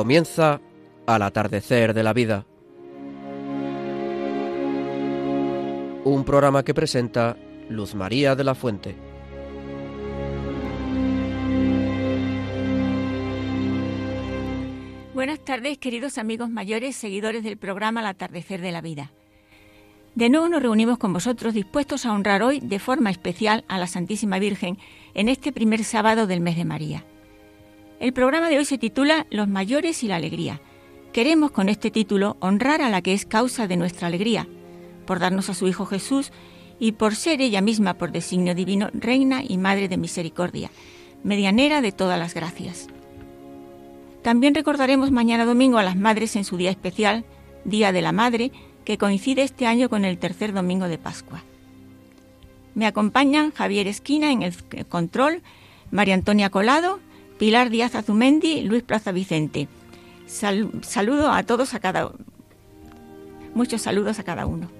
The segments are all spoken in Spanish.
Comienza al atardecer de la vida. Un programa que presenta Luz María de la Fuente. Buenas tardes, queridos amigos mayores, seguidores del programa Al atardecer de la vida. De nuevo nos reunimos con vosotros dispuestos a honrar hoy de forma especial a la Santísima Virgen en este primer sábado del mes de María. El programa de hoy se titula Los mayores y la alegría. Queremos con este título honrar a la que es causa de nuestra alegría, por darnos a su Hijo Jesús y por ser ella misma, por designio divino, Reina y Madre de Misericordia, medianera de todas las gracias. También recordaremos mañana domingo a las madres en su día especial, Día de la Madre, que coincide este año con el tercer domingo de Pascua. Me acompañan Javier Esquina en el control, María Antonia Colado, Pilar Díaz Azumendi, Luis Plaza Vicente. saludo a todos, a cada muchos saludos a cada uno.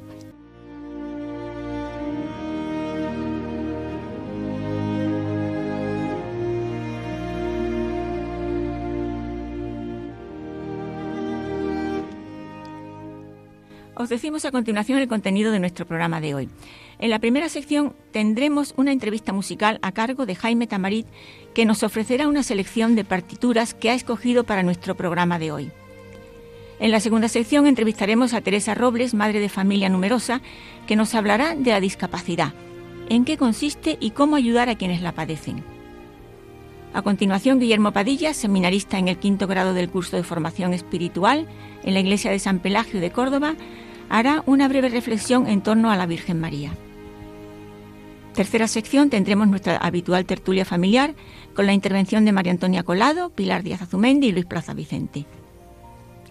Os decimos a continuación el contenido de nuestro programa de hoy. En la primera sección tendremos una entrevista musical a cargo de Jaime Tamarit que nos ofrecerá una selección de partituras que ha escogido para nuestro programa de hoy. En la segunda sección entrevistaremos a Teresa Robles, madre de familia numerosa, que nos hablará de la discapacidad, en qué consiste y cómo ayudar a quienes la padecen. A continuación, Guillermo Padilla, seminarista en el quinto grado del curso de formación espiritual en la iglesia de San Pelagio de Córdoba, hará una breve reflexión en torno a la Virgen María. Tercera sección tendremos nuestra habitual tertulia familiar con la intervención de María Antonia Colado, Pilar Díaz Azumendi y Luis Plaza Vicente.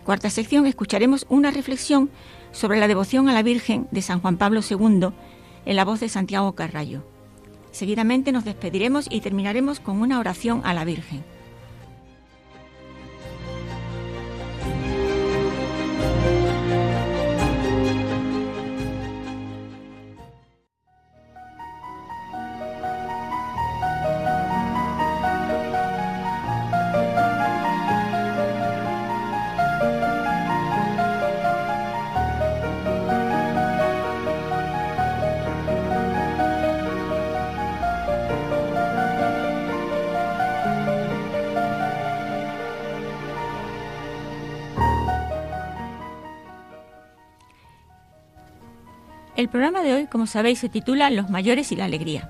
Cuarta sección escucharemos una reflexión sobre la devoción a la Virgen de San Juan Pablo II en la voz de Santiago Carrallo. Seguidamente nos despediremos y terminaremos con una oración a la Virgen. El programa de hoy, como sabéis, se titula Los mayores y la alegría.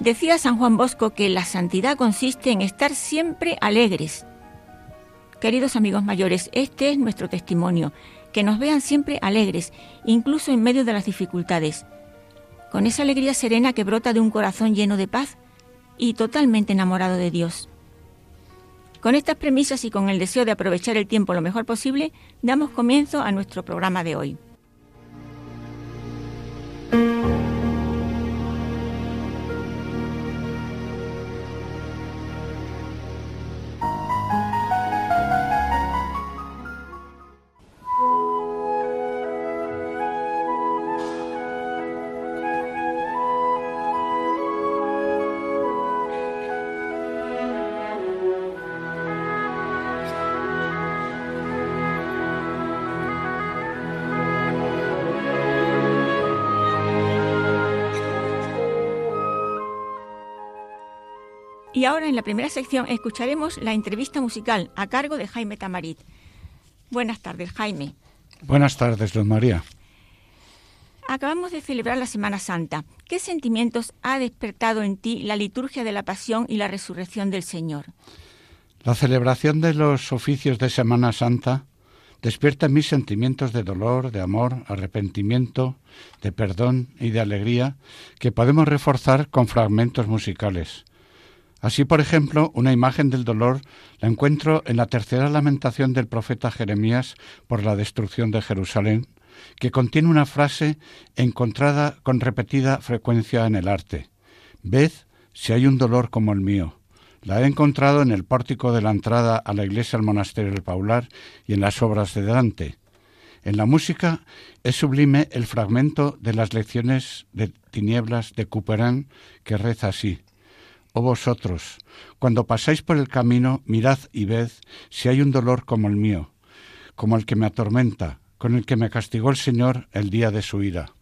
Decía San Juan Bosco que la santidad consiste en estar siempre alegres. Queridos amigos mayores, este es nuestro testimonio, que nos vean siempre alegres, incluso en medio de las dificultades, con esa alegría serena que brota de un corazón lleno de paz y totalmente enamorado de Dios. Con estas premisas y con el deseo de aprovechar el tiempo lo mejor posible, damos comienzo a nuestro programa de hoy. Y ahora en la primera sección escucharemos la entrevista musical a cargo de Jaime Tamarit. Buenas tardes, Jaime. Buenas tardes, don María. Acabamos de celebrar la Semana Santa. ¿Qué sentimientos ha despertado en ti la liturgia de la Pasión y la Resurrección del Señor? La celebración de los oficios de Semana Santa despierta en mí sentimientos de dolor, de amor, arrepentimiento, de perdón y de alegría que podemos reforzar con fragmentos musicales. Así, por ejemplo, una imagen del dolor la encuentro en la tercera lamentación del profeta Jeremías por la destrucción de Jerusalén, que contiene una frase encontrada con repetida frecuencia en el arte. Ved si hay un dolor como el mío. La he encontrado en el pórtico de la entrada a la iglesia del monasterio del Paular y en las obras de Dante. En la música es sublime el fragmento de las lecciones de tinieblas de Couperin que reza así. Oh vosotros, cuando pasáis por el camino, mirad y ved si hay un dolor como el mío, como el que me atormenta, con el que me castigó el Señor el día de su ira.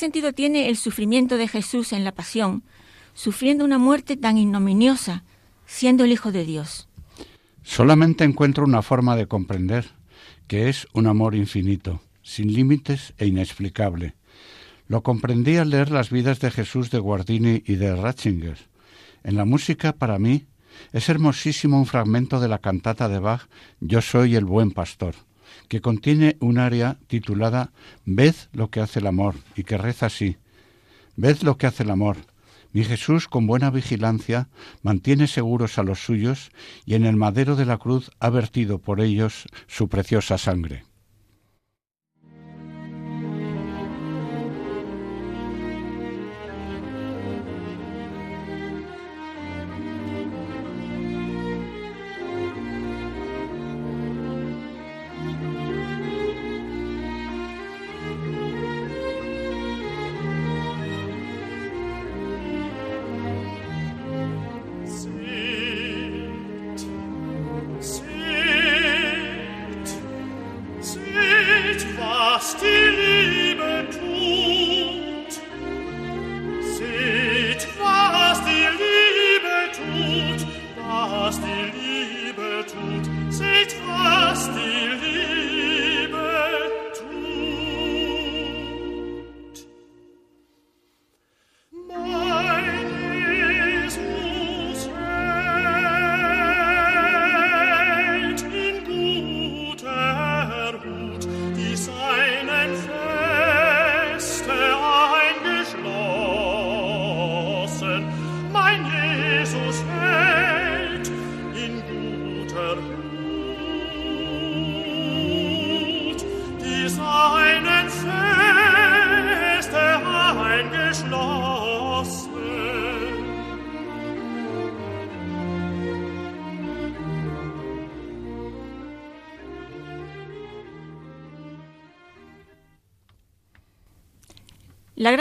Sentido tiene el sufrimiento de Jesús en la pasión, sufriendo una muerte tan ignominiosa, siendo el Hijo de Dios? Solamente encuentro una forma de comprender, que es un amor infinito, sin límites e inexplicable. Lo comprendí al leer las vidas de Jesús de Guardini y de Ratzinger. En la música, para mí, es hermosísimo un fragmento de la cantata de Bach Yo soy el buen pastor que contiene un área titulada Ved lo que hace el amor y que reza así. Ved lo que hace el amor. Mi Jesús con buena vigilancia mantiene seguros a los suyos y en el madero de la cruz ha vertido por ellos su preciosa sangre.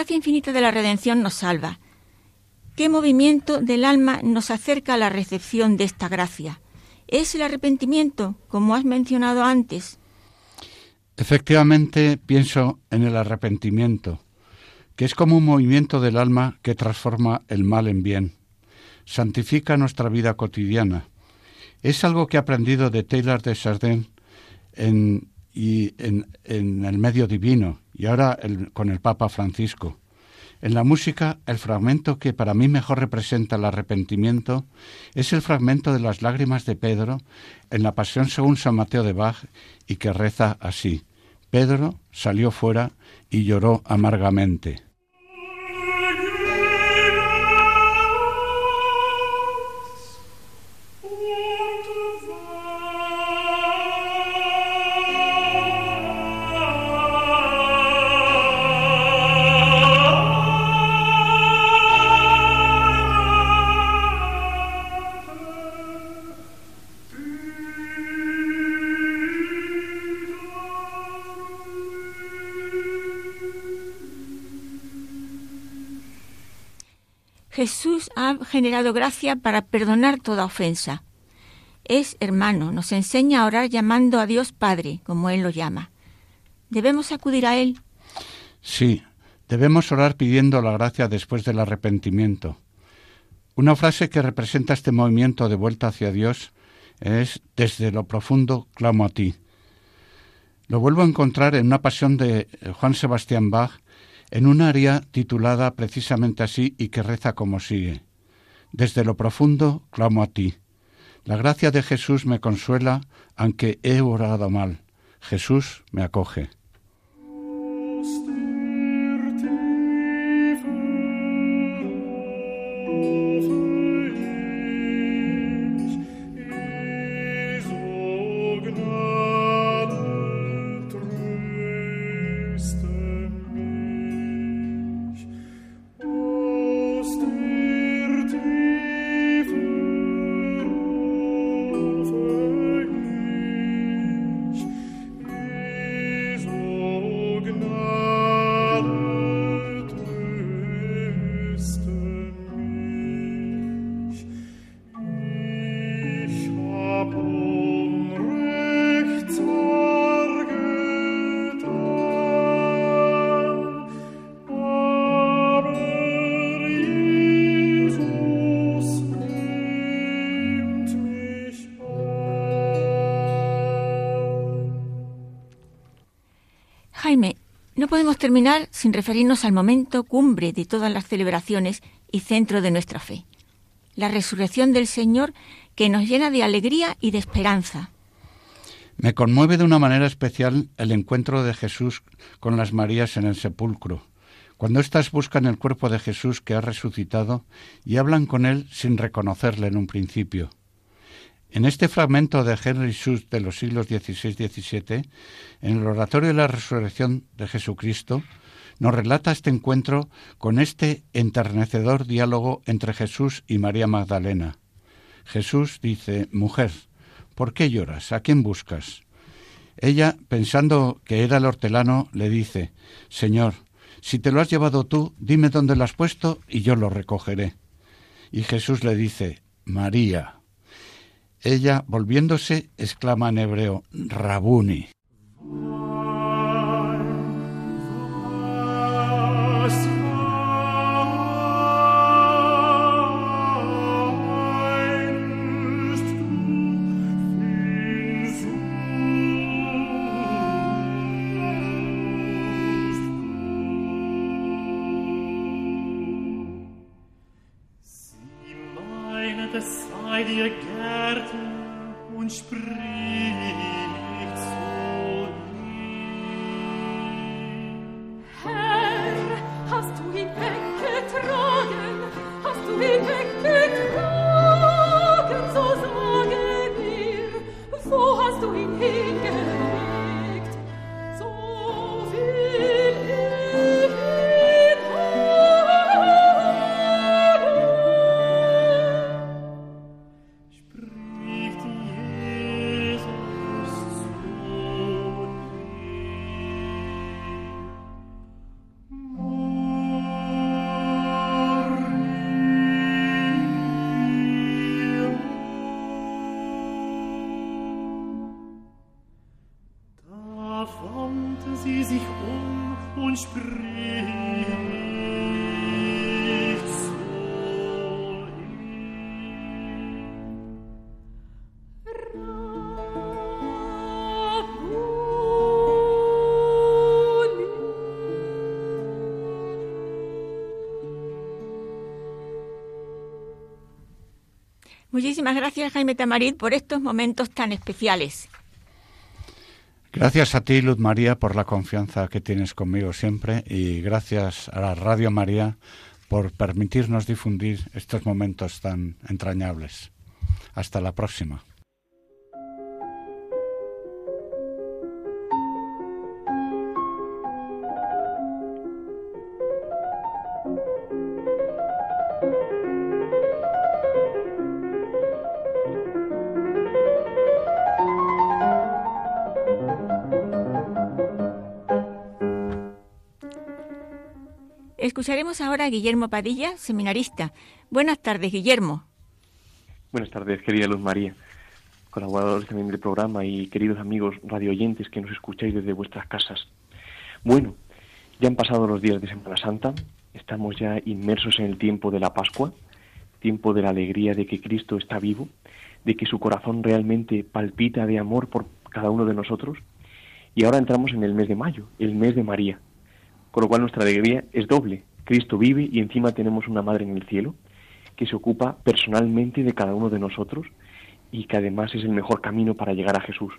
Gracia infinita de la redención nos salva. ¿Qué movimiento del alma nos acerca a la recepción de esta gracia? ¿Es el arrepentimiento, como has mencionado antes? Efectivamente, pienso en el arrepentimiento, que es como un movimiento del alma que transforma el mal en bien, santifica nuestra vida cotidiana. Es algo que he aprendido de Taylor de Chardin en, y en, el medio divino y ahora con el Papa Francisco. En la música, el fragmento que para mí mejor representa el arrepentimiento es el fragmento de las lágrimas de Pedro en la Pasión según San Mateo de Bach y que reza así. Pedro salió fuera y lloró amargamente. Generado gracia para perdonar toda ofensa. Es hermano, nos enseña a orar llamando a Dios Padre, como Él lo llama. ¿Debemos acudir a Él? Sí, debemos orar pidiendo la gracia después del arrepentimiento. Una frase que representa este movimiento de vuelta hacia Dios es Desde lo profundo clamo a ti. Lo vuelvo a encontrar en una pasión de Juan Sebastián Bach en un área titulada precisamente así y que reza como sigue. Desde lo profundo clamo a ti. La gracia de Jesús me consuela, aunque he orado mal. Jesús me acoge. Terminar sin referirnos al momento cumbre de todas las celebraciones y centro de nuestra fe, la resurrección del Señor que nos llena de alegría y de esperanza. Me conmueve de una manera especial el encuentro de Jesús con las Marías en el sepulcro, cuando éstas buscan el cuerpo de Jesús que ha resucitado y hablan con él sin reconocerle en un principio. En este fragmento de Henry Schuss de los siglos XVI y XVII, en el Oratorio de la Resurrección de Jesucristo, nos relata este encuentro con este enternecedor diálogo entre Jesús y María Magdalena. Jesús dice, Mujer, ¿por qué lloras? ¿A quién buscas? Ella, pensando que era el hortelano, le dice, Señor, si te lo has llevado tú, dime dónde lo has puesto y yo lo recogeré. Y Jesús le dice, María. Ella, volviéndose, exclama en hebreo, Rabuni. Muchísimas gracias, Jaime Tamarit, por estos momentos tan especiales. Gracias a ti, Luz María, por la confianza que tienes conmigo siempre y gracias a la Radio María por permitirnos difundir estos momentos tan entrañables. Hasta la próxima. Escucharemos ahora a Guillermo Padilla, seminarista. Buenas tardes, Guillermo. Buenas tardes, querida Luz María, colaboradores también del programa y queridos amigos radioyentes que nos escucháis desde vuestras casas. Bueno, ya han pasado los días de Semana Santa, estamos ya inmersos en el tiempo de la Pascua, tiempo de la alegría de que Cristo está vivo, de que su corazón realmente palpita de amor por cada uno de nosotros. Y ahora entramos en el mes de mayo, el mes de María, con lo cual nuestra alegría es doble, Cristo vive y encima tenemos una Madre en el cielo que se ocupa personalmente de cada uno de nosotros y que además es el mejor camino para llegar a Jesús.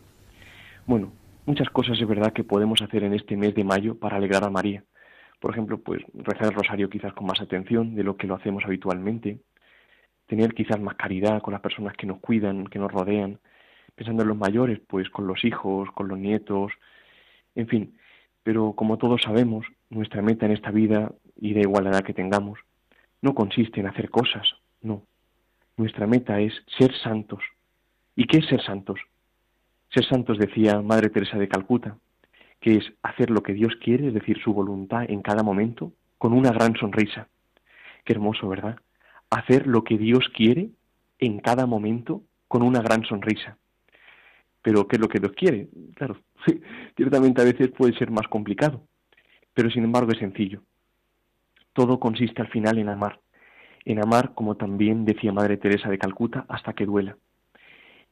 Bueno, muchas cosas es verdad que podemos hacer en este mes de mayo para alegrar a María. Por ejemplo, pues rezar el rosario quizás con más atención de lo que lo hacemos habitualmente, tener quizás más caridad con las personas que nos cuidan, que nos rodean, pensando en los mayores, pues con los hijos, con los nietos, en fin. Pero como todos sabemos, nuestra meta en esta vida y da igual la edad que tengamos, no consiste en hacer cosas, no. Nuestra meta es ser santos. ¿Y qué es ser santos? Ser santos, decía Madre Teresa de Calcuta, que es hacer lo que Dios quiere, es decir, su voluntad en cada momento, con una gran sonrisa. Qué hermoso, ¿verdad? Hacer lo que Dios quiere en cada momento con una gran sonrisa. Pero ¿qué es lo que Dios quiere? Claro, ciertamente a veces puede ser más complicado, pero sin embargo es sencillo. Todo consiste al final en amar, en amar como también decía Madre Teresa de Calcuta, hasta que duela.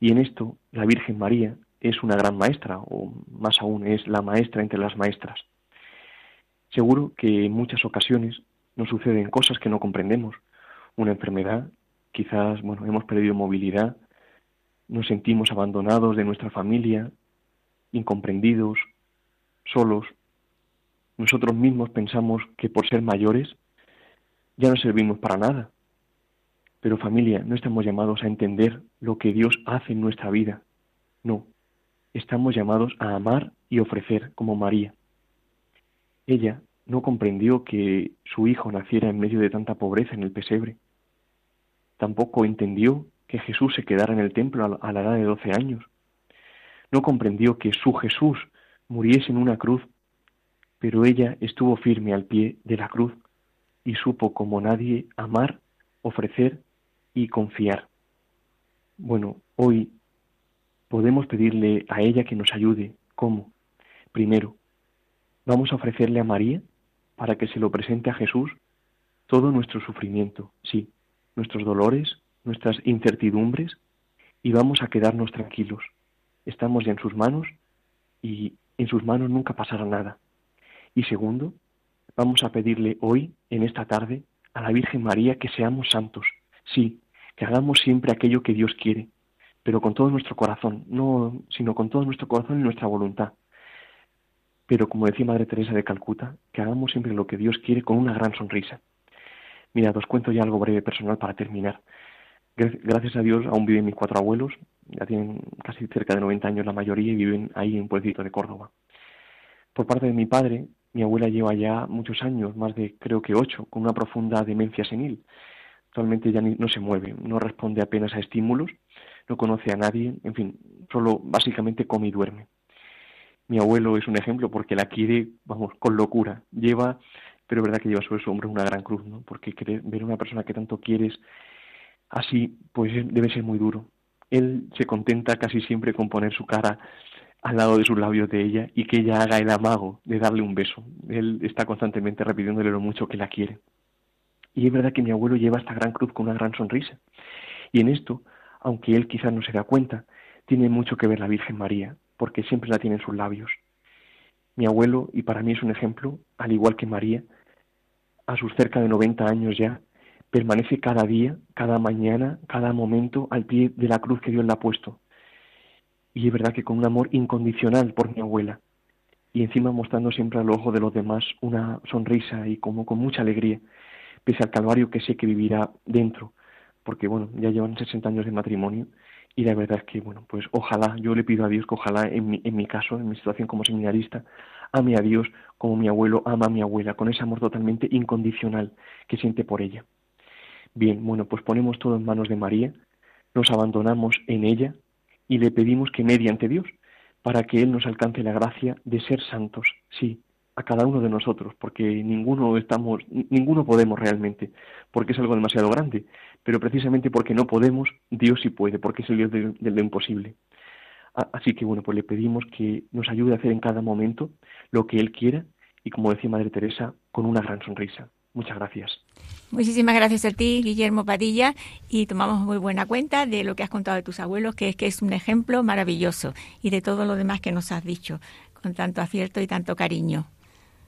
Y en esto la Virgen María es una gran maestra, o más aún es la maestra entre las maestras. Seguro que en muchas ocasiones nos suceden cosas que no comprendemos. Una enfermedad, quizás, bueno, hemos perdido movilidad, nos sentimos abandonados de nuestra familia, incomprendidos, solos, nosotros mismos pensamos que por ser mayores ya no servimos para nada. Pero familia, no estamos llamados a entender lo que Dios hace en nuestra vida. No, estamos llamados a amar y ofrecer como María. Ella no comprendió que su hijo naciera en medio de tanta pobreza en el pesebre. Tampoco entendió que Jesús se quedara en el templo a la edad de doce años. No comprendió que su Jesús muriese en una cruz pero ella estuvo firme al pie de la cruz y supo como nadie amar, ofrecer y confiar. Bueno, hoy podemos pedirle a ella que nos ayude. ¿Cómo? Primero, vamos a ofrecerle a María para que se lo presente a Jesús todo nuestro sufrimiento, sí, nuestros dolores, nuestras incertidumbres, y vamos a quedarnos tranquilos. Estamos ya en sus manos y en sus manos nunca pasará nada. Y segundo, vamos a pedirle hoy, en esta tarde, a la Virgen María que seamos santos. Sí, que hagamos siempre aquello que Dios quiere, pero con todo nuestro corazón, no, sino con todo nuestro corazón y nuestra voluntad. Pero como decía Madre Teresa de Calcuta, que hagamos siempre lo que Dios quiere con una gran sonrisa. Mira, os cuento ya algo breve personal para terminar. Gracias a Dios aún viven mis cuatro abuelos, ya tienen casi cerca de 90 años la mayoría y viven ahí en un de Córdoba. Por parte de mi padre, mi abuela lleva ya muchos años, más de creo que ocho, con una profunda demencia senil. Actualmente ya no se mueve, no responde apenas a estímulos, no conoce a nadie, en fin, solo básicamente come y duerme. Mi abuelo es un ejemplo porque la quiere, vamos, con locura. Lleva, pero es verdad que lleva sobre su hombro una gran cruz, ¿no? Porque ver a una persona que tanto quieres así, pues debe ser muy duro. Él se contenta casi siempre con poner su cara al lado de sus labios de ella y que ella haga el amago de darle un beso. Él está constantemente repitiéndole lo mucho que la quiere. Y es verdad que mi abuelo lleva esta gran cruz con una gran sonrisa. Y en esto, aunque él quizás no se da cuenta, tiene mucho que ver la Virgen María, porque siempre la tiene en sus labios. Mi abuelo, y para mí es un ejemplo, al igual que María, a sus cerca de 90 años ya, permanece cada día, cada mañana, cada momento al pie de la cruz que Dios le ha puesto. Y es verdad que con un amor incondicional por mi abuela. Y encima mostrando siempre al ojo de los demás una sonrisa y como con mucha alegría, pese al calvario que sé que vivirá dentro. Porque bueno, ya llevan 60 años de matrimonio y la verdad es que, bueno, pues ojalá, yo le pido a Dios que ojalá en mi, en mi caso, en mi situación como seminarista, ame a Dios como mi abuelo ama a mi abuela, con ese amor totalmente incondicional que siente por ella. Bien, bueno, pues ponemos todo en manos de María, nos abandonamos en ella y le pedimos que mediante Dios, para que Él nos alcance la gracia de ser santos, sí, a cada uno de nosotros, porque ninguno estamos, ninguno podemos realmente, porque es algo demasiado grande, pero precisamente porque no podemos, Dios sí puede, porque es el Dios de, lo imposible. Así que bueno, pues le pedimos que nos ayude a hacer en cada momento lo que Él quiera y como decía Madre Teresa, con una gran sonrisa. Muchas gracias. Muchísimas gracias a ti, Guillermo Padilla, y tomamos muy buena cuenta de lo que has contado de tus abuelos, que es que es un ejemplo maravilloso, y de todo lo demás que nos has dicho, con tanto acierto y tanto cariño.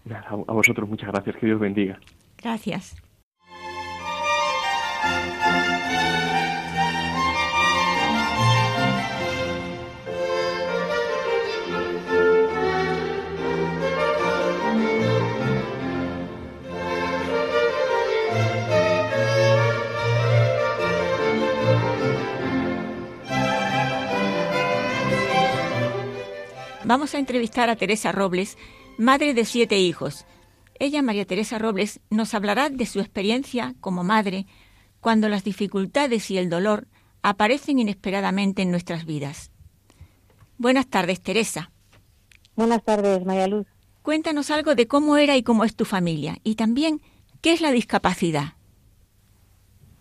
a vosotros muchas gracias, que Dios bendiga. Gracias. Vamos a entrevistar a Teresa Robles, madre de siete hijos. Ella, María Teresa Robles, nos hablará de su experiencia como madre cuando las dificultades y el dolor aparecen inesperadamente en nuestras vidas. Buenas tardes, Teresa. Buenas tardes, María Luz. Cuéntanos algo de cómo era y cómo es tu familia y también qué es la discapacidad.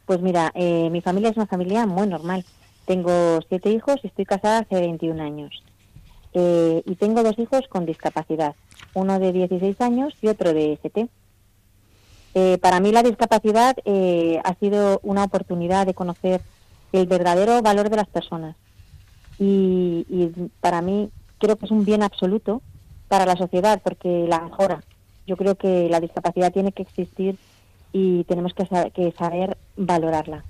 Pues mira, eh, mi familia es una familia muy normal. Tengo siete hijos y estoy casada hace 21 años. Eh, y tengo dos hijos con discapacidad, uno de 16 años y otro de 7. Eh, para mí la discapacidad eh, ha sido una oportunidad de conocer el verdadero valor de las personas y, para mí creo que es un bien absoluto para la sociedad porque la mejora. Yo creo que la discapacidad tiene que existir y tenemos que saber valorarla.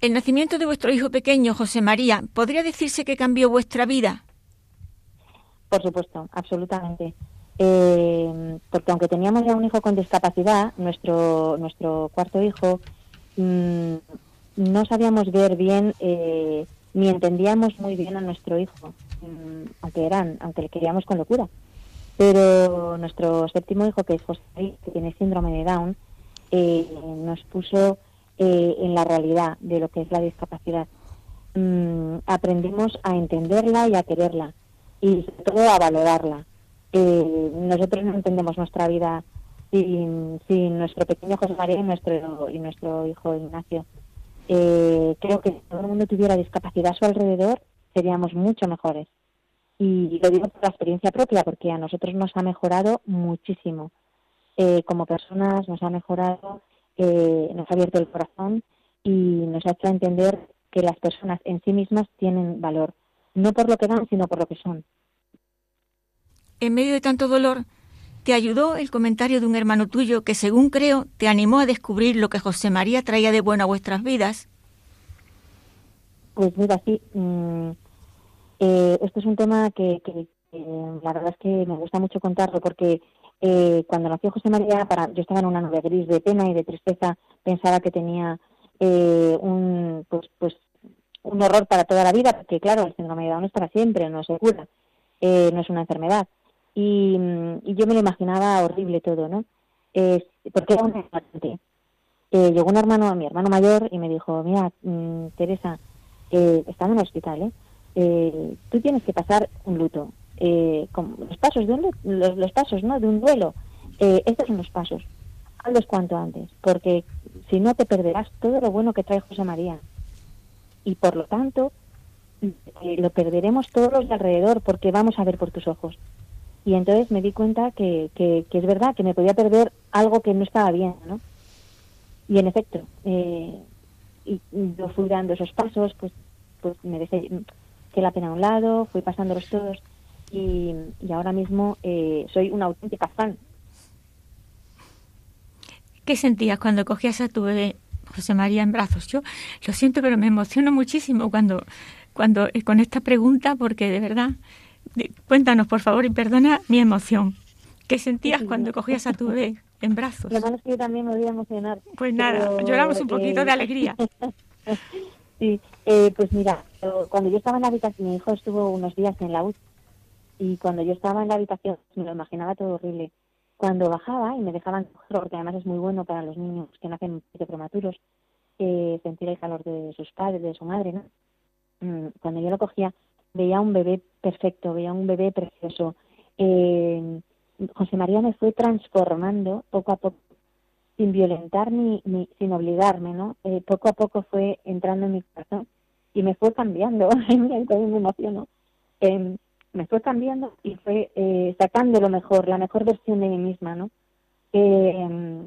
El nacimiento de vuestro hijo pequeño, José María, ¿podría decirse que cambió vuestra vida? Por supuesto, absolutamente. Eh, porque aunque teníamos ya un hijo con discapacidad, nuestro, nuestro cuarto hijo, mm, no sabíamos ver bien eh, ni entendíamos muy bien a nuestro hijo, mm, aunque eran, aunque le queríamos con locura. Pero nuestro séptimo hijo, que es José, que tiene síndrome de Down, eh, nos puso en la realidad de lo que es la discapacidad. Mm, aprendimos a entenderla y a quererla y sobre todo a valorarla. Eh, nosotros no entendemos nuestra vida sin, nuestro pequeño José María y nuestro, y nuestro hijo Ignacio. Eh, creo que si todo el mundo tuviera discapacidad a su alrededor, seríamos mucho mejores. Y lo digo por la experiencia propia, porque a nosotros nos ha mejorado muchísimo. Eh, como personas nos ha mejorado, nos ha abierto el corazón y nos ha hecho entender que las personas en sí mismas tienen valor no por lo que dan, sino por lo que son. En medio de tanto dolor, ¿te ayudó el comentario de un hermano tuyo que, según creo, te animó a descubrir lo que José María traía de bueno a vuestras vidas? Pues mira, sí. Mm, eh, esto es un tema que, la verdad es que me gusta mucho contarlo porque eh, cuando nació José María, para, yo estaba en una nube gris de pena y de tristeza, pensaba que tenía eh, un, pues, pues un horror para toda la vida, porque claro, el síndrome de Down es para siempre, no se cura, eh, no es una enfermedad. Y, yo me lo imaginaba horrible todo, ¿no? Eh, porque era un. Eh, llegó un hermano, mi hermano mayor, y me dijo, mira, mm, Teresa, eh, está en el hospital, ¿eh? Tú tienes que pasar un luto. Con los pasos de un los, pasos, ¿no? De un duelo. estos son los pasos. Hazlos cuanto antes, porque si no te perderás todo lo bueno que trae José María y por lo tanto eh, lo perderemos todos los de alrededor porque vamos a ver por tus ojos. Y entonces me di cuenta que, que, es verdad, que me podía perder algo que no estaba bien, ¿no? Y en efecto, eh, y, yo fui dando esos pasos, pues, pues me dejé que la pena a un lado, fui pasándolos todos y, y ahora mismo eh, soy una auténtica fan. ¿Qué sentías cuando cogías a tu bebé José María en brazos. Yo lo siento, pero me emociono muchísimo cuando, cuando eh, con esta pregunta, porque de verdad, cuéntanos por favor y perdona mi emoción. ¿Qué sentías cuando cogías a tu bebé en brazos? Lo malo es que yo también me voy a emocionar. Pues nada, lloramos un poquito de alegría. sí, eh, pues mira, cuando yo estaba en la habitación, mi hijo estuvo unos días en la UCI y cuando yo estaba en la habitación me lo imaginaba todo horrible. Cuando bajaba y me dejaban cogerlo, porque además es muy bueno para los niños que nacen prematuros, eh, sentir el calor de sus padres, de su madre, ¿no? Mm, cuando yo lo cogía, veía un bebé perfecto, veía un bebé precioso. Eh, José María me fue transformando poco a poco, sin violentar ni, ni sin obligarme, ¿no? Eh, poco a poco fue entrando en mi corazón y me fue cambiando. Me emociono. Eh, me fue cambiando y fue eh, sacando lo mejor, la mejor versión de mí misma, ¿no? Eh,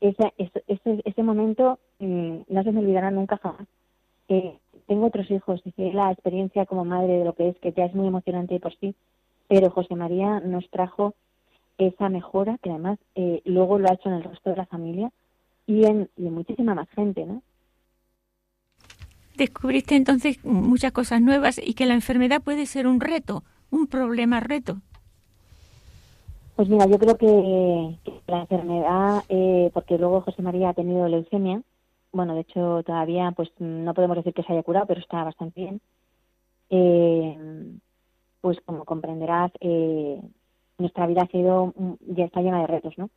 ese, ese, ese, momento mm, no se me olvidará nunca jamás. Eh, tengo otros hijos y la experiencia como madre de lo que es, que ya es muy emocionante por sí, pero José María nos trajo esa mejora que además eh, luego lo ha hecho en el resto de la familia y en muchísima más gente, ¿no? Descubriste entonces muchas cosas nuevas y que la enfermedad puede ser un reto, un problema reto. Pues mira, yo creo que, la enfermedad, eh, porque luego José María ha tenido leucemia, bueno, de hecho todavía pues no podemos decir que se haya curado, pero está bastante bien. Eh, pues como comprenderás, eh, nuestra vida ha sido, ya está llena de retos, ¿no?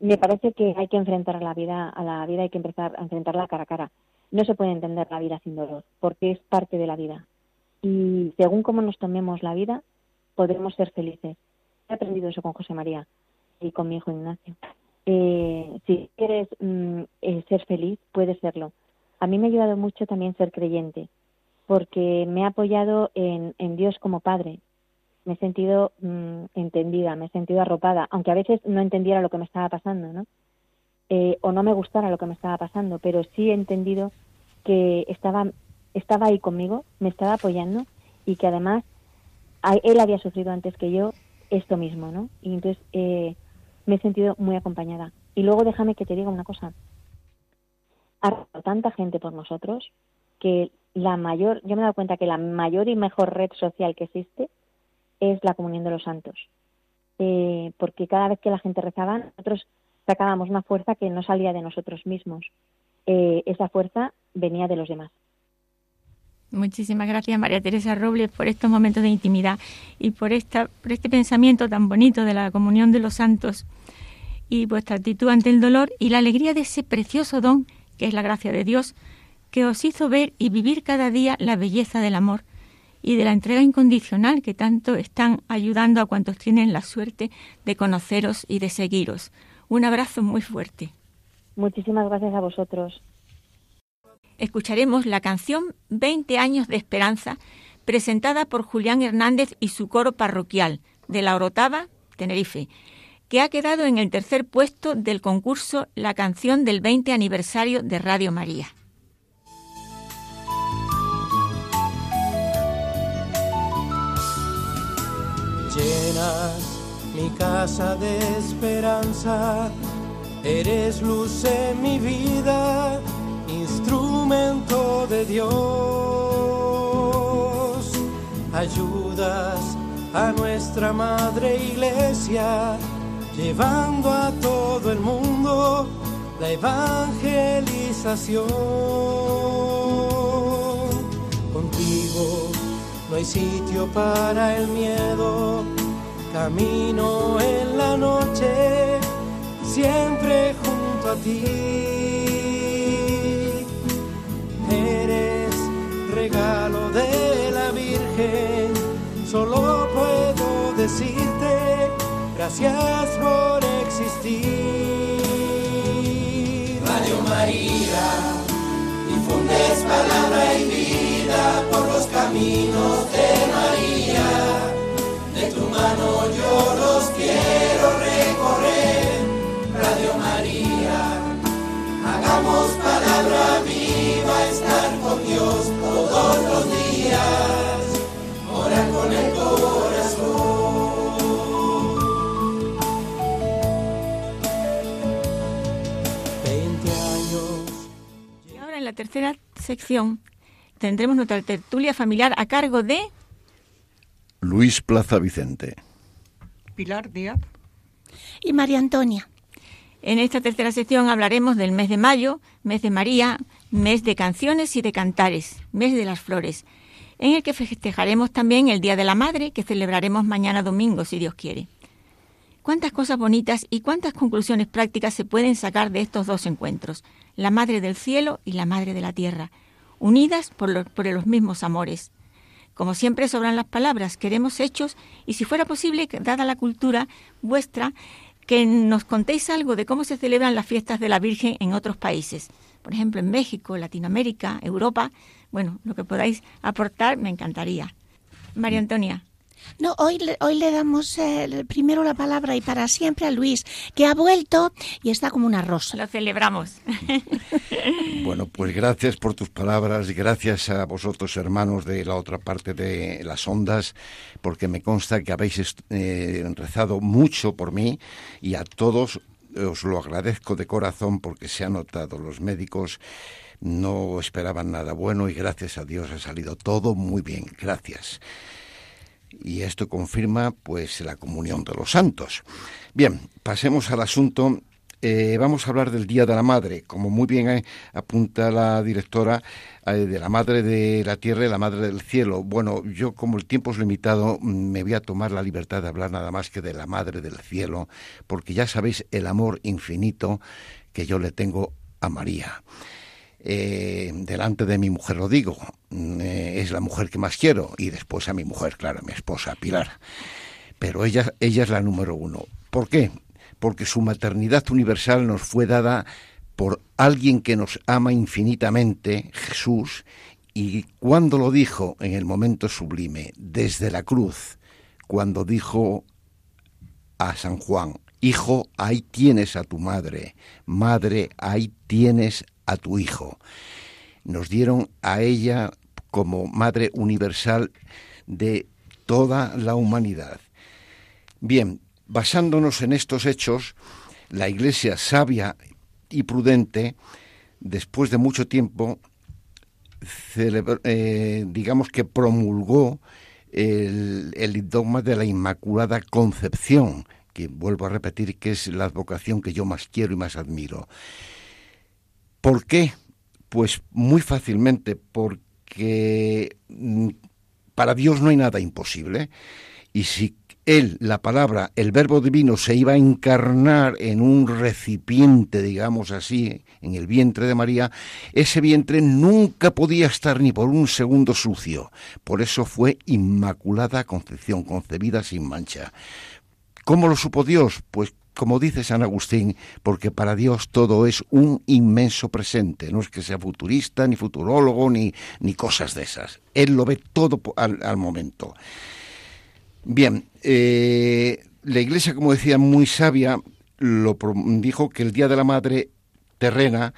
me parece que hay que enfrentar a la vida, a la vida hay que empezar a enfrentarla cara a cara no se puede entender la vida sin dolor, porque es parte de la vida. Y según cómo nos tomemos la vida, podremos ser felices. He aprendido eso con José María y con mi hijo Ignacio. Eh, si quieres mm, eh, ser feliz, puedes serlo. A mí me ha ayudado mucho también ser creyente, porque me ha apoyado en, Dios como Padre. Me he sentido mm, entendida, me he sentido arropada, aunque a veces no entendiera lo que me estaba pasando, ¿no? Eh, o no me gustara lo que me estaba pasando, pero sí he entendido que estaba, estaba ahí conmigo, me estaba apoyando y que además él había sufrido antes que yo esto mismo, ¿no? Y entonces eh, me he sentido muy acompañada. Y luego déjame que te diga una cosa. Ha tanta gente por nosotros que la mayor, yo me he dado cuenta que la mayor y mejor red social que existe es la comunión de los santos. Eh, porque cada vez que la gente rezaba, nosotros sacábamos una fuerza que no salía de nosotros mismos. Eh, esa fuerza venía de los demás. Muchísimas gracias María Teresa Robles por estos momentos de intimidad y por, esta, por este pensamiento tan bonito de la comunión de los santos y vuestra actitud ante el dolor y la alegría de ese precioso don que es la gracia de Dios que os hizo ver y vivir cada día la belleza del amor y de la entrega incondicional que tanto están ayudando a cuantos tienen la suerte de conoceros y de seguiros. Un abrazo muy fuerte. Muchísimas gracias a vosotros. Escucharemos la canción 20 años de esperanza, presentada por Julián Hernández y su coro parroquial de la Orotava, Tenerife, que ha quedado en el tercer puesto del concurso La canción del 20 aniversario de Radio María. Llenas mi casa de esperanza Eres luz en mi vida, instrumento de Dios. Ayudas a nuestra madre iglesia, llevando a todo el mundo la evangelización. Contigo no hay sitio para el miedo, camino en la noche siempre junto a ti. Eres regalo de la Virgen, solo puedo decirte gracias por existir. Radio María, difundes palabra y vida por los caminos de María. De tu mano yo los quiero recorrer Radio María. Hagamos palabra viva, estar con Dios todos los días, orar con el corazón. Veinte tercera sección tendremos nuestra tertulia familiar a cargo de Luis Plaza Vicente. Pilar Díaz. Y María Antonia. En esta tercera sección hablaremos del mes de mayo, mes de María, mes de canciones y de cantares, mes de las flores, en el que festejaremos también el Día de la Madre, que celebraremos mañana domingo, si Dios quiere. Cuántas cosas bonitas y cuántas conclusiones prácticas se pueden sacar de estos dos encuentros, la Madre del Cielo y la Madre de la Tierra, unidas por los, por los mismos amores. Como siempre sobran las palabras, queremos hechos y si fuera posible, dada la cultura vuestra, que nos contéis algo de cómo se celebran las fiestas de la Virgen en otros países. Por ejemplo, en México, Latinoamérica, Europa. Bueno, lo que podáis aportar me encantaría. María Antonia. No, hoy, hoy le damos eh, primero la palabra y para siempre a Luis, que ha vuelto y está como una rosa. Lo celebramos. Bueno, pues gracias por tus palabras y gracias a vosotros, hermanos de la otra parte de las ondas, porque me consta que habéis eh, rezado mucho por mí y a todos os lo agradezco de corazón porque se ha notado. Los médicos no esperaban nada bueno y gracias a Dios ha salido todo muy bien. Gracias y esto confirma pues la comunión de los santos. Bien, pasemos al asunto. Eh, vamos a hablar del Día de la Madre, como muy bien eh, apunta la directora eh, de la Madre de la Tierra y la Madre del Cielo. Bueno, yo como el tiempo es limitado, me voy a tomar la libertad de hablar nada más que de la Madre del Cielo, porque ya sabéis el amor infinito que yo le tengo a María. Eh, delante de mi mujer lo digo, mm, eh, es la mujer que más quiero y después a mi mujer, claro, a mi esposa Pilar. Pero ella, ella es la número uno. ¿Por qué? Porque su maternidad universal nos fue dada por alguien que nos ama infinitamente, Jesús, y cuando lo dijo en el momento sublime, desde la cruz, cuando dijo a San Juan, Hijo, ahí tienes a tu madre, madre, ahí tienes a tu Hijo. Nos dieron a ella como Madre Universal de toda la humanidad. Bien, basándonos en estos hechos, la Iglesia sabia y prudente, después de mucho tiempo, eh, digamos que promulgó el, el, dogma de la Inmaculada Concepción, que vuelvo a repetir que es la vocación que yo más quiero y más admiro. ¿Por qué? Pues muy fácilmente, porque mm, para Dios no hay nada imposible. Y si Él, la palabra, el verbo divino, se iba a encarnar en un recipiente, digamos así, en el vientre de María, ese vientre nunca podía estar ni por un segundo sucio. Por eso fue Inmaculada Concepción, concebida sin mancha. ¿Cómo lo supo Dios? Pues como dice San Agustín, porque para Dios todo es un inmenso presente, no es que sea futurista, ni futurólogo, ni, ni cosas de esas. Él lo ve todo al, momento. Bien, eh, la Iglesia, como decía, muy sabia, lo dijo que el Día de la Madre terrena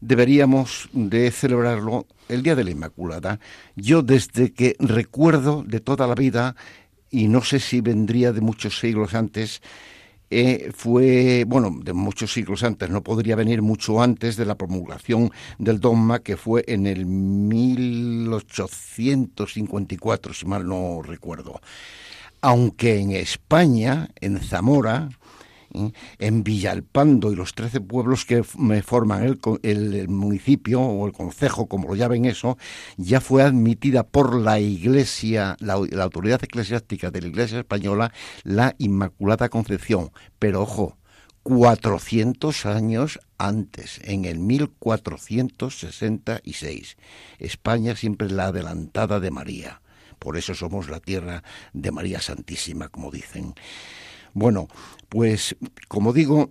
deberíamos de celebrarlo el Día de la Inmaculada. Yo desde que recuerdo de toda la vida, y no sé si vendría de muchos siglos antes, eh, fue, bueno, de muchos siglos antes, no podría venir mucho antes de la promulgación del dogma, que fue en el 1854, si mal no recuerdo. Aunque en España, en Zamora. En Villalpando y los trece pueblos que forman el, municipio o el concejo, como lo llamen eso, ya fue admitida por la Iglesia, la, autoridad eclesiástica de la Iglesia española, la Inmaculada Concepción. Pero ojo, 400 años antes, en el 1466. España siempre es la adelantada de María. Por eso somos la tierra de María Santísima, como dicen. Bueno, pues como digo,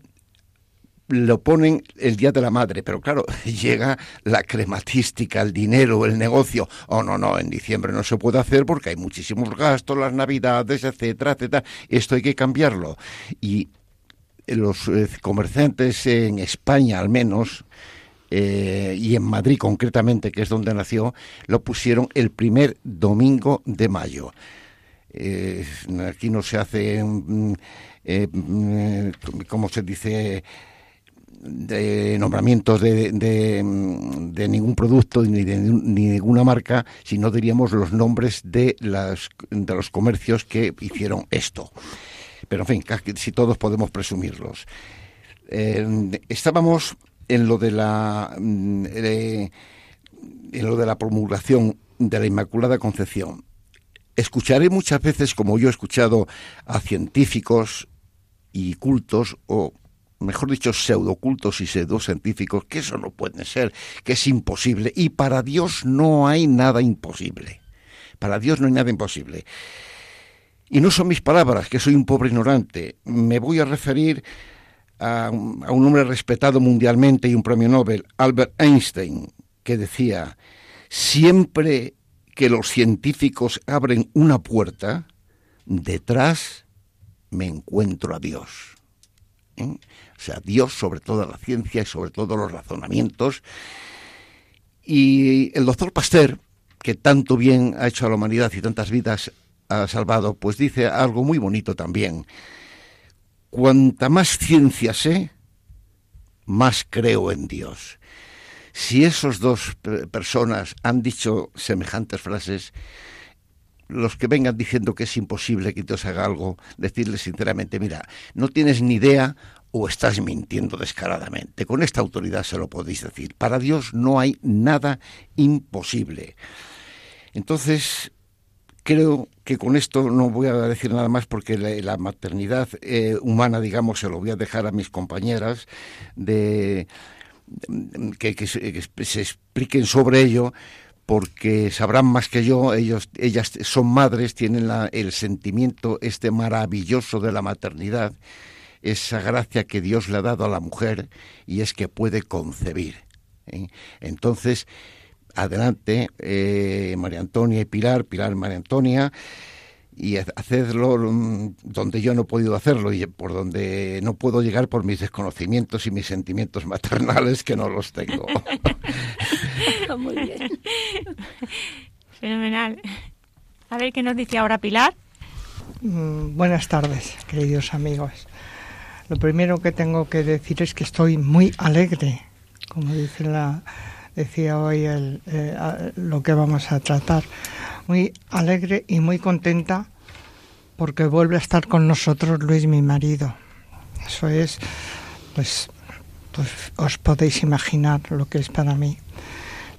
lo ponen el Día de la Madre, pero claro, llega la crematística, el dinero, el negocio. Oh, no, no, en diciembre no se puede hacer porque hay muchísimos gastos, las navidades, etcétera, etcétera. Esto hay que cambiarlo. Y los eh, comerciantes en España, al menos, eh, y en Madrid concretamente, que es donde nació, lo pusieron el primer domingo de mayo. Eh, aquí no se hace, mm, eh, mm, como se dice, nombramientos de, de, ningún producto ni de ni ninguna marca, sino diríamos los nombres de, las, de los comercios que hicieron esto. Pero en fin, si todos podemos presumirlos. Eh, estábamos en lo de la en lo de la promulgación de la Inmaculada Concepción. Escucharé muchas veces, como yo he escuchado a científicos y cultos, o mejor dicho, pseudocultos y pseudocientíficos, que eso no puede ser, que es imposible. Y para Dios no hay nada imposible. Para Dios no hay nada imposible. Y no son mis palabras, que soy un pobre ignorante. Me voy a referir a, un hombre respetado mundialmente y un premio Nobel, Albert Einstein, que decía, siempre que los científicos abren una puerta, detrás me encuentro a Dios. ¿Eh? O sea, Dios sobre toda la ciencia y sobre todos los razonamientos. Y el doctor Pasteur, que tanto bien ha hecho a la humanidad y tantas vidas ha salvado, pues dice algo muy bonito también. Cuanta más ciencia sé, más creo en Dios. Si esos dos personas han dicho semejantes frases, los que vengan diciendo que es imposible que Dios haga algo, decirles sinceramente, mira, no tienes ni idea o estás mintiendo descaradamente. Con esta autoridad se lo podéis decir. Para Dios no hay nada imposible. Entonces, creo que con esto no voy a decir nada más porque la, maternidad eh, humana, digamos, se lo voy a dejar a mis compañeras de que, se, expliquen sobre ello porque sabrán más que yo, ellos, ellas son madres, tienen el sentimiento este maravilloso de la maternidad, esa gracia que Dios le ha dado a la mujer y es que puede concebir. ¿eh? Entonces, adelante, eh, María Antonia y Pilar, Pilar y María Antonia, y hacedlo mm, donde yo no he podido hacerlo y por donde no puedo llegar por mis desconocimientos y mis sentimientos maternales que no los tengo. Muy bien. Fenomenal. A ver qué nos dice ahora Pilar. Mm, buenas tardes, queridos amigos. Lo primero que tengo que decir es que estoy muy alegre, como dice la, decía hoy el, eh, lo que vamos a tratar. Muy alegre y muy contenta porque vuelve a estar con nosotros Luis, mi marido. Eso es, pues, pues os podéis imaginar lo que es para mí.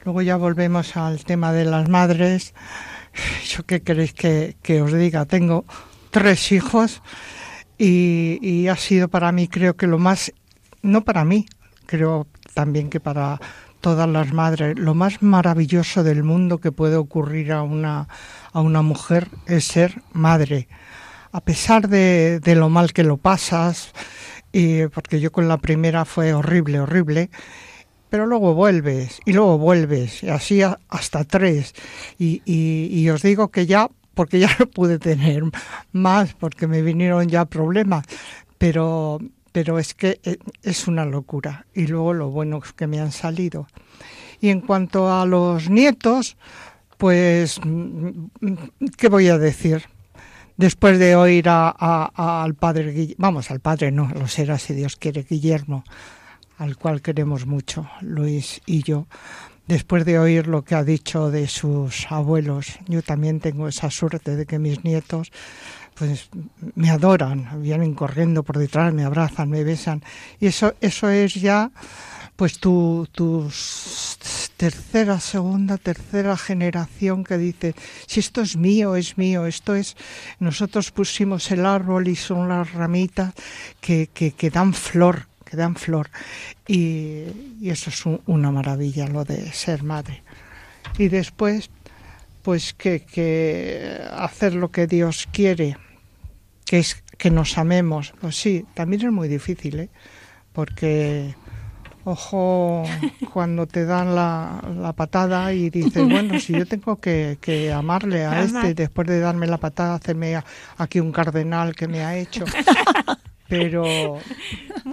Luego ya volvemos al tema de las madres. ¿Yo qué queréis que, que os diga? Tengo tres hijos y, y ha sido para mí, creo que lo más, no para mí, creo también que para todas las madres. Lo más maravilloso del mundo que puede ocurrir a una, a una mujer es ser madre. A pesar de, de lo mal que lo pasas, y porque yo con la primera fue horrible, horrible, pero luego vuelves y luego vuelves, y así hasta tres. Y, y, y os digo que ya, porque ya no pude tener más, porque me vinieron ya problemas, pero pero es que eh, es una locura. Y luego lo bueno que me han salido. Y en cuanto a los nietos, pues, ¿qué voy a decir? Después de oír a, al padre, vamos, al padre no, lo será si Dios quiere, Guillermo, al cual queremos mucho, Luis y yo, después de oír lo que ha dicho de sus abuelos, yo también tengo esa suerte de que mis nietos pues me adoran, vienen corriendo por detrás, me abrazan, me besan. Y eso, eso es ya pues tu, tu tercera, segunda, tercera generación que dice, si esto es mío, es mío, esto es, nosotros pusimos el árbol y son las ramitas que, que, dan flor, que dan flor. Y, eso es una maravilla, lo de ser madre. Y después, pues que, que hacer lo que Dios quiere que es que nos amemos. Pues sí, también es muy difícil, ¿eh? porque ojo cuando te dan la, la, patada y dices, bueno, si yo tengo que, que amarle a este después de darme la patada, hacerme aquí un cardenal que me ha hecho. Pero,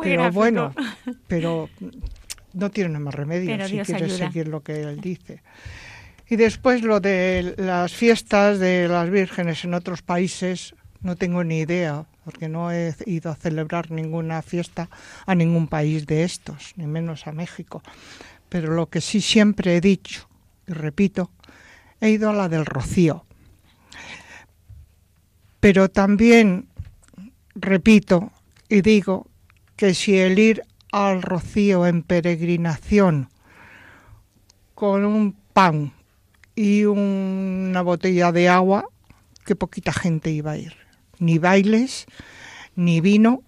pero bueno, pero no tiene más remedio si quieres seguir lo que él dice. Y después lo de las fiestas de las vírgenes en otros países, no tengo ni idea, porque no he ido a celebrar ninguna fiesta a ningún país de estos, ni menos a México. Pero lo que sí siempre he dicho, y repito, he ido a la del Rocío. Pero también repito y digo que si el ir al Rocío en peregrinación con un pan y una botella de agua, que poquita gente iba a ir. Ni bailes, ni vino,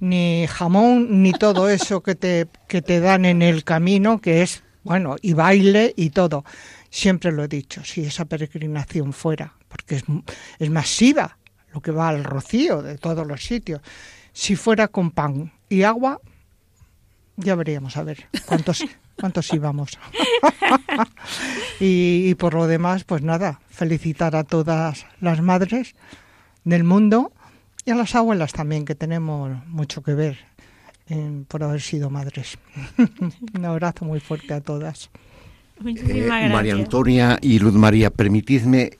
ni jamón, ni todo eso que te, que te dan en el camino, que es, bueno, y baile y todo. Siempre lo he dicho, si esa peregrinación fuera, porque es, es masiva lo que va al rocío de todos los sitios. Si fuera con pan y agua, ya veríamos a ver cuántos cuántos íbamos. y, y, por lo demás, pues nada, felicitar a todas las madres del mundo y a las abuelas también, que tenemos mucho que ver en, por haber sido madres. Un abrazo muy fuerte a todas. Eh, María Antonia y Luz María, permitidme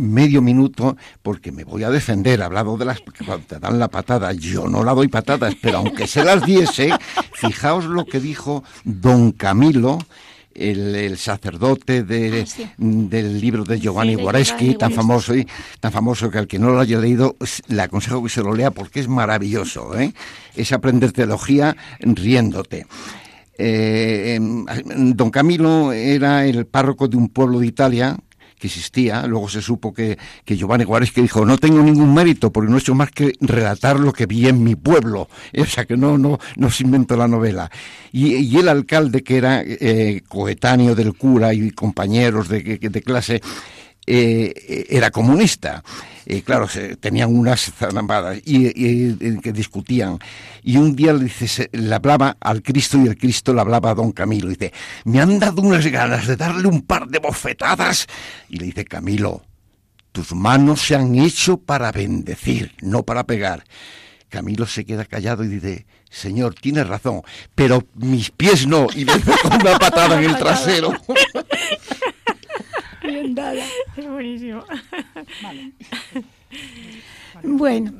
medio minuto porque me voy a defender. Hablado de las que te dan la patada. Yo no la doy patadas, pero aunque se las diese, fijaos lo que dijo don Camilo. El, sacerdote de, ah, del libro de Giovanni sí, tan famoso y tan famoso que al que no lo haya leído le aconsejo que se lo lea porque es maravilloso. ¿eh? Es aprender teología riéndote. Eh, em, don Camilo era el párroco de un pueblo de Italia que existía. Luego se supo que, que Giovanni Juárez que dijo, no tengo ningún mérito porque no he hecho más que relatar lo que vi en mi pueblo. O sea, que no, no, no se inventó la novela. Y, y el alcalde, que era eh, coetáneo del cura y compañeros de, de clase, eh, era comunista. Eh, claro, se, tenían unas zarambadas y, y, que discutían. Y un día le, dice, le hablaba al Cristo y el Cristo le hablaba a don Camilo. dice, me han dado unas ganas de darle un par de bofetadas. Y le dice, Camilo, tus manos se han hecho para bendecir, no para pegar. Camilo se queda callado y dice, Señor, tienes razón, pero mis pies no. Y le con una patada en el trasero. Es buenísimo. Bueno,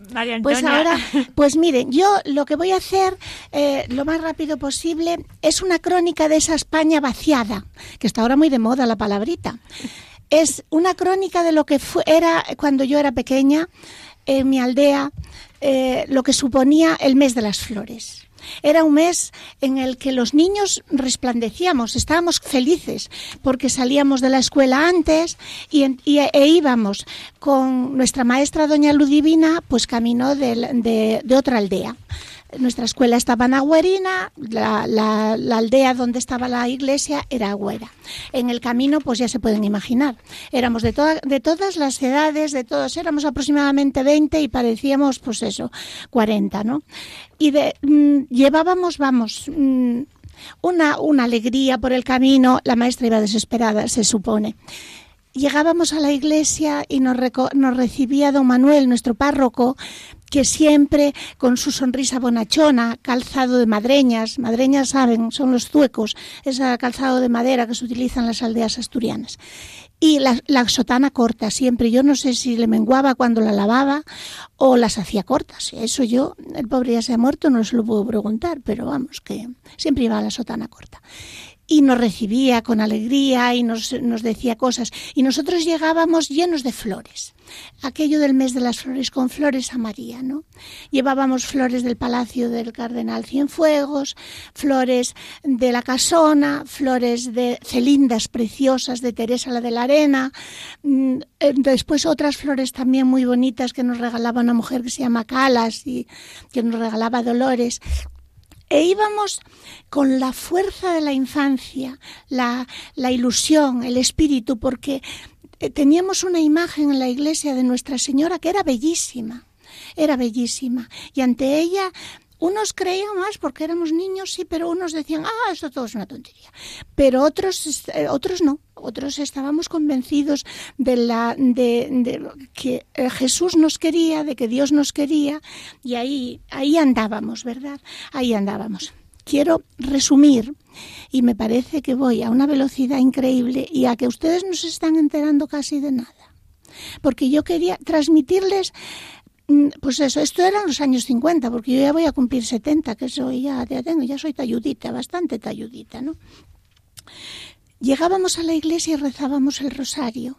pues ahora, pues miren, yo lo que voy a hacer eh, lo más rápido posible es una crónica de esa España vaciada, que está ahora muy de moda la palabrita. Es una crónica de lo que fue, era cuando yo era pequeña en mi aldea, eh, lo que suponía el mes de las flores. Era un mes en el que los niños resplandecíamos, estábamos felices porque salíamos de la escuela antes y, e íbamos con nuestra maestra doña Ludivina, pues camino de otra aldea. Nuestra escuela estaba en Agüerina, la, aldea donde estaba la iglesia era Agüera. En el camino, pues ya se pueden imaginar, éramos de, de todas las edades, de todos, éramos aproximadamente 20 y parecíamos, pues eso, 40, ¿no? Y mm, llevábamos, vamos, mm, una, una alegría por el camino, la maestra iba desesperada, se supone llegábamos a la iglesia y nos, nos, recibía don Manuel, nuestro párroco, que siempre con su sonrisa bonachona, calzado de madreñas, madreñas saben, son los zuecos, ese calzado de madera que se utiliza en las aldeas asturianas. Y la, la, sotana corta, siempre. Yo no sé si le menguaba cuando la lavaba o las hacía cortas. Eso yo, el pobre ya se ha muerto, no se lo puedo preguntar, pero vamos, que siempre iba la sotana corta y nos recibía con alegría y nos, nos, decía cosas. Y nosotros llegábamos llenos de flores. Aquello del mes de las flores con flores a María, ¿no? Llevábamos flores del Palacio del Cardenal Cienfuegos, flores de la Casona, flores de celindas preciosas de Teresa la de la Arena, mm, eh, después otras flores también muy bonitas que nos regalaba una mujer que se llama Calas y que nos regalaba Dolores e íbamos con la fuerza de la infancia, la, la ilusión, el espíritu, porque teníamos una imagen en la iglesia de Nuestra Señora que era bellísima, era bellísima. Y ante ella unos creían más porque éramos niños, sí, pero unos decían, ah, esto todo es una tontería. Pero otros, eh, otros no, otros estábamos convencidos de, la, de, que eh, Jesús nos quería, de que Dios nos quería, y ahí, ahí andábamos, ¿verdad? Ahí andábamos. Quiero resumir, y me parece que voy a una velocidad increíble y a que ustedes no se están enterando casi de nada. Porque yo quería transmitirles mm, pues eso, esto eran los años 50, porque yo ya voy a cumplir 70, que soy ya, ya tengo, ya soy talludita, bastante talludita, ¿no? Llegábamos a la iglesia y rezábamos el rosario.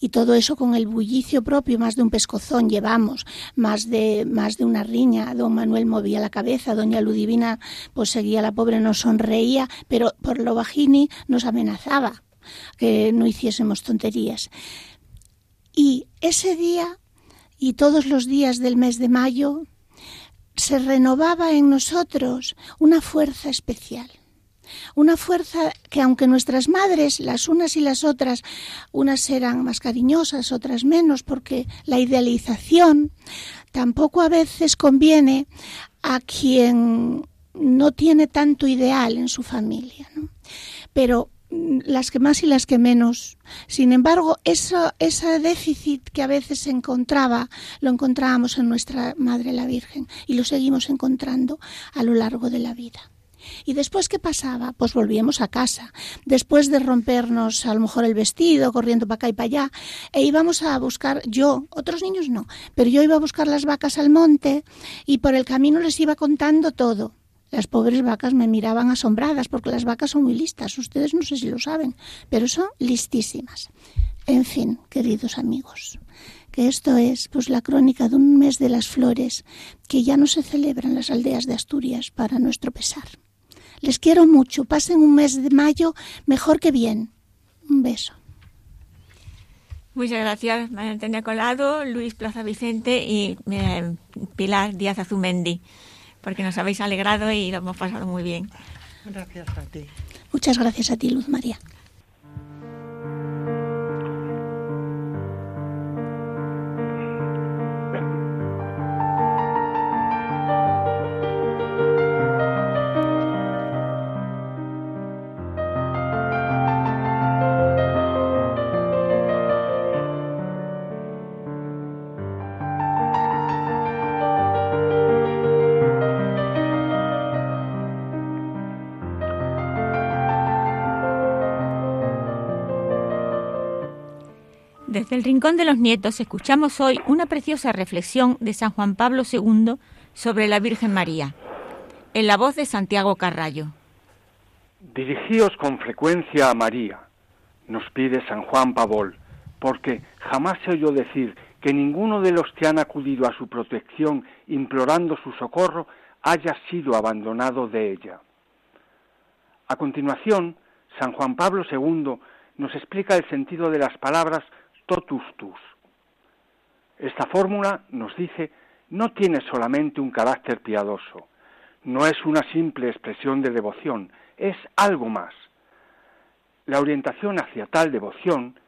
Y todo eso con el bullicio propio, más de un pescozón llevamos, más de, más de una riña. Don Manuel movía la cabeza, doña Ludivina pues seguía la pobre, nos sonreía, pero por lo bajini nos amenazaba que no hiciésemos tonterías. Y ese día y todos los días del mes de mayo se renovaba en nosotros una fuerza especial una fuerza que aunque nuestras madres, las unas y las otras, unas eran más cariñosas, otras menos, porque la idealización tampoco a veces conviene a quien no tiene tanto ideal en su familia. Pero mm, las que más y las que menos. Sin embargo, eso, ese déficit que a veces se encontraba, lo encontrábamos en nuestra Madre la Virgen y lo seguimos encontrando a lo largo de la vida. ¿Y después qué pasaba? Pues volvíamos a casa. Después de rompernos a lo mejor el vestido, corriendo para acá y para allá, e íbamos a buscar, yo, otros niños no, pero yo iba a buscar las vacas al monte y por el camino les iba contando todo. Las pobres vacas me miraban asombradas porque las vacas son muy listas. Ustedes no sé si lo saben, pero son listísimas. En fin, queridos amigos, que esto es pues la crónica de un mes de las flores que ya no se celebra en las aldeas de Asturias para nuestro pesar. Les quiero mucho. Pasen un mes de mayo mejor que bien. Un beso. Muchas gracias, María Antonia Colado, Luis Plaza Vicente y eh, Pilar Díaz Azumendi, porque nos habéis alegrado y lo hemos pasado muy bien. Gracias a ti. Muchas gracias a ti, Luz María. Desde el Rincón de los Nietos escuchamos hoy una preciosa reflexión de San Juan Pablo II sobre la Virgen María, en la voz de Santiago Carrallo. Dirigíos con frecuencia a María, nos pide San Juan Pablo, porque jamás se oyó decir que ninguno de los que han acudido a su protección implorando su socorro haya sido abandonado de ella. A continuación, San Juan Pablo II nos explica el sentido de las palabras tus. Esta fórmula, nos dice, no tiene solamente un carácter piadoso, no es una simple expresión de devoción, es algo más. La orientación hacia tal devoción,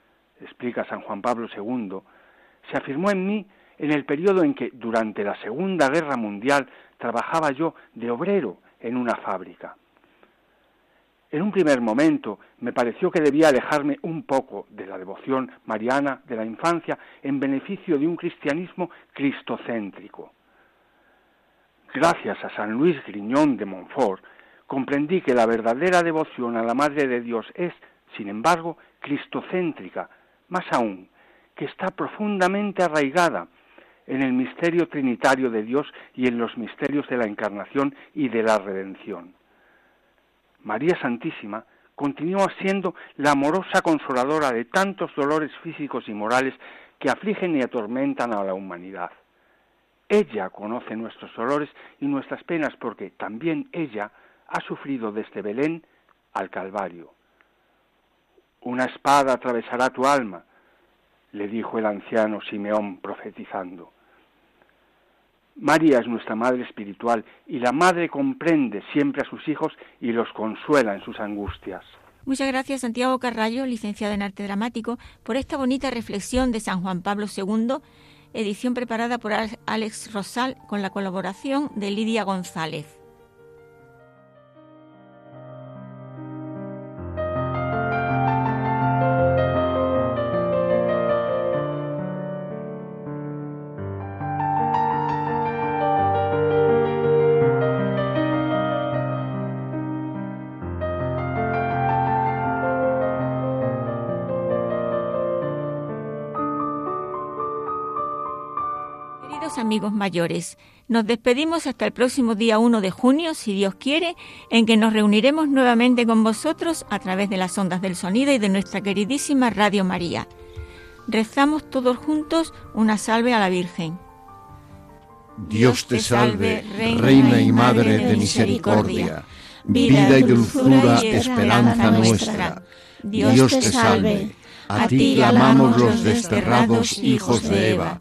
explica San Juan Pablo II, se afirmó en mí en el periodo en que, durante la Segunda Guerra Mundial, trabajaba yo de obrero en una fábrica. En un primer momento me pareció que debía alejarme un poco de la devoción mariana de la infancia en beneficio de un cristianismo cristocéntrico. Gracias a San Luis Griñón de Montfort, comprendí que la verdadera devoción a la Madre de Dios es, sin embargo, cristocéntrica, más aún, que está profundamente arraigada en el misterio trinitario de Dios y en los misterios de la encarnación y de la redención. María Santísima continúa siendo la amorosa consoladora de tantos dolores físicos y morales que afligen y atormentan a la humanidad. Ella conoce nuestros dolores y nuestras penas porque también ella ha sufrido desde Belén al Calvario. Una espada atravesará tu alma, le dijo el anciano Simeón profetizando. María es nuestra madre espiritual y la madre comprende siempre a sus hijos y los consuela en sus angustias. Muchas gracias Santiago Carrallo, licenciado en arte dramático, por esta bonita reflexión de San Juan Pablo II, edición preparada por Alex Rosal con la colaboración de Lidia González. Amigos mayores, nos despedimos hasta el próximo día 1 de junio, si Dios quiere, en que nos reuniremos nuevamente con vosotros a través de las ondas del sonido y de nuestra queridísima Radio María. Rezamos todos juntos una salve a la Virgen. Dios te salve, Reina y Madre de misericordia, vida y dulzura, esperanza nuestra. Dios te salve, a ti llamamos los desterrados hijos de Eva.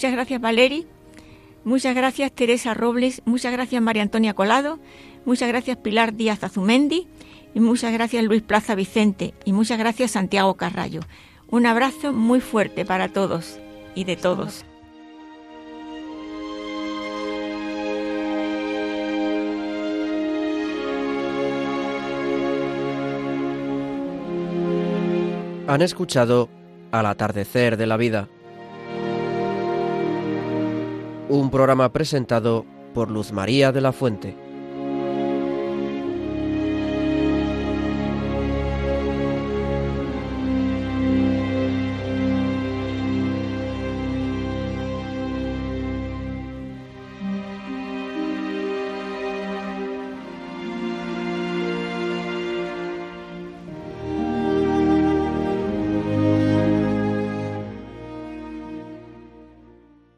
Muchas gracias Valeri, muchas gracias Teresa Robles, muchas gracias María Antonia Colado, muchas gracias Pilar Díaz Azumendi. Y muchas gracias Luis Plaza Vicente. Y muchas gracias Santiago Carrallo. Un abrazo muy fuerte para todos y de todos. Han escuchado Al atardecer de la vida un programa presentado por Luz María de la Fuente.